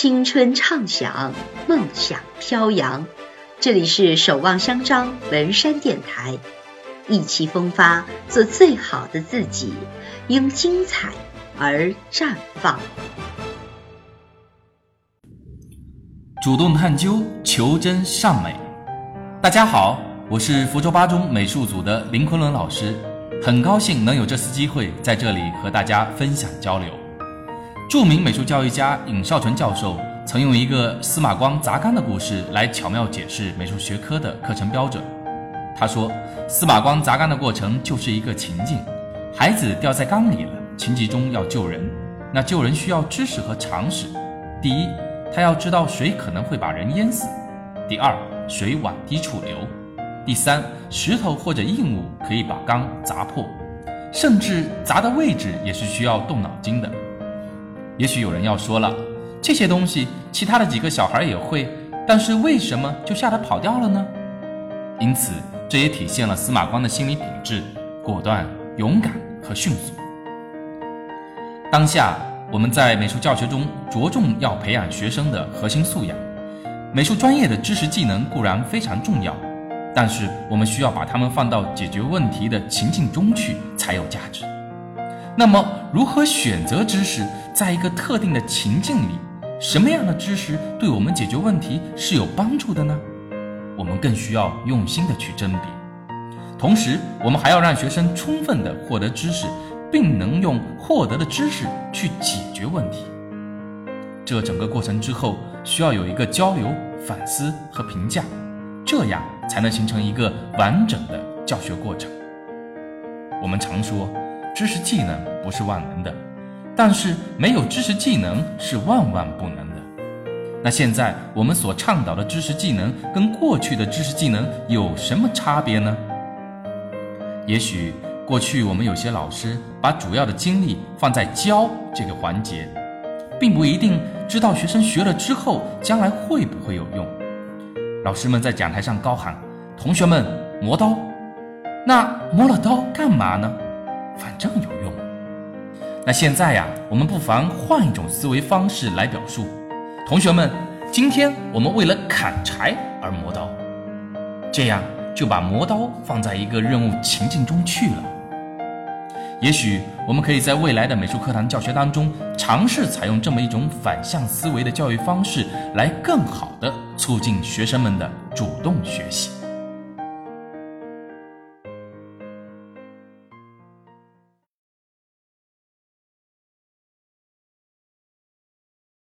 青春畅想，梦想飘扬。这里是守望相张文山电台，意气风发，做最好的自己，因精彩而绽放。主动探究，求真尚美。大家好，我是福州八中美术组的林昆仑老师，很高兴能有这次机会在这里和大家分享交流。著名美术教育家尹绍纯教授曾用一个司马光砸缸的故事来巧妙解释美术学科的课程标准。他说，司马光砸缸的过程就是一个情境，孩子掉在缸里了，情急中要救人，那救人需要知识和常识。第一，他要知道水可能会把人淹死；第二，水往低处流；第三，石头或者硬物可以把缸砸破，甚至砸的位置也是需要动脑筋的。也许有人要说了，这些东西其他的几个小孩也会，但是为什么就吓得跑掉了呢？因此，这也体现了司马光的心理品质：果断、勇敢和迅速。当下，我们在美术教学中着重要培养学生的核心素养。美术专业的知识技能固然非常重要，但是我们需要把它们放到解决问题的情境中去，才有价值。那么，如何选择知识，在一个特定的情境里，什么样的知识对我们解决问题是有帮助的呢？我们更需要用心的去甄别。同时，我们还要让学生充分的获得知识，并能用获得的知识去解决问题。这整个过程之后，需要有一个交流、反思和评价，这样才能形成一个完整的教学过程。我们常说。知识技能不是万能的，但是没有知识技能是万万不能的。那现在我们所倡导的知识技能跟过去的知识技能有什么差别呢？也许过去我们有些老师把主要的精力放在教这个环节，并不一定知道学生学了之后将来会不会有用。老师们在讲台上高喊：“同学们磨刀。”那磨了刀干嘛呢？反正有用。那现在呀，我们不妨换一种思维方式来表述。同学们，今天我们为了砍柴而磨刀，这样就把磨刀放在一个任务情境中去了。也许我们可以在未来的美术课堂教学当中，尝试采用这么一种反向思维的教育方式，来更好的促进学生们的主动学习。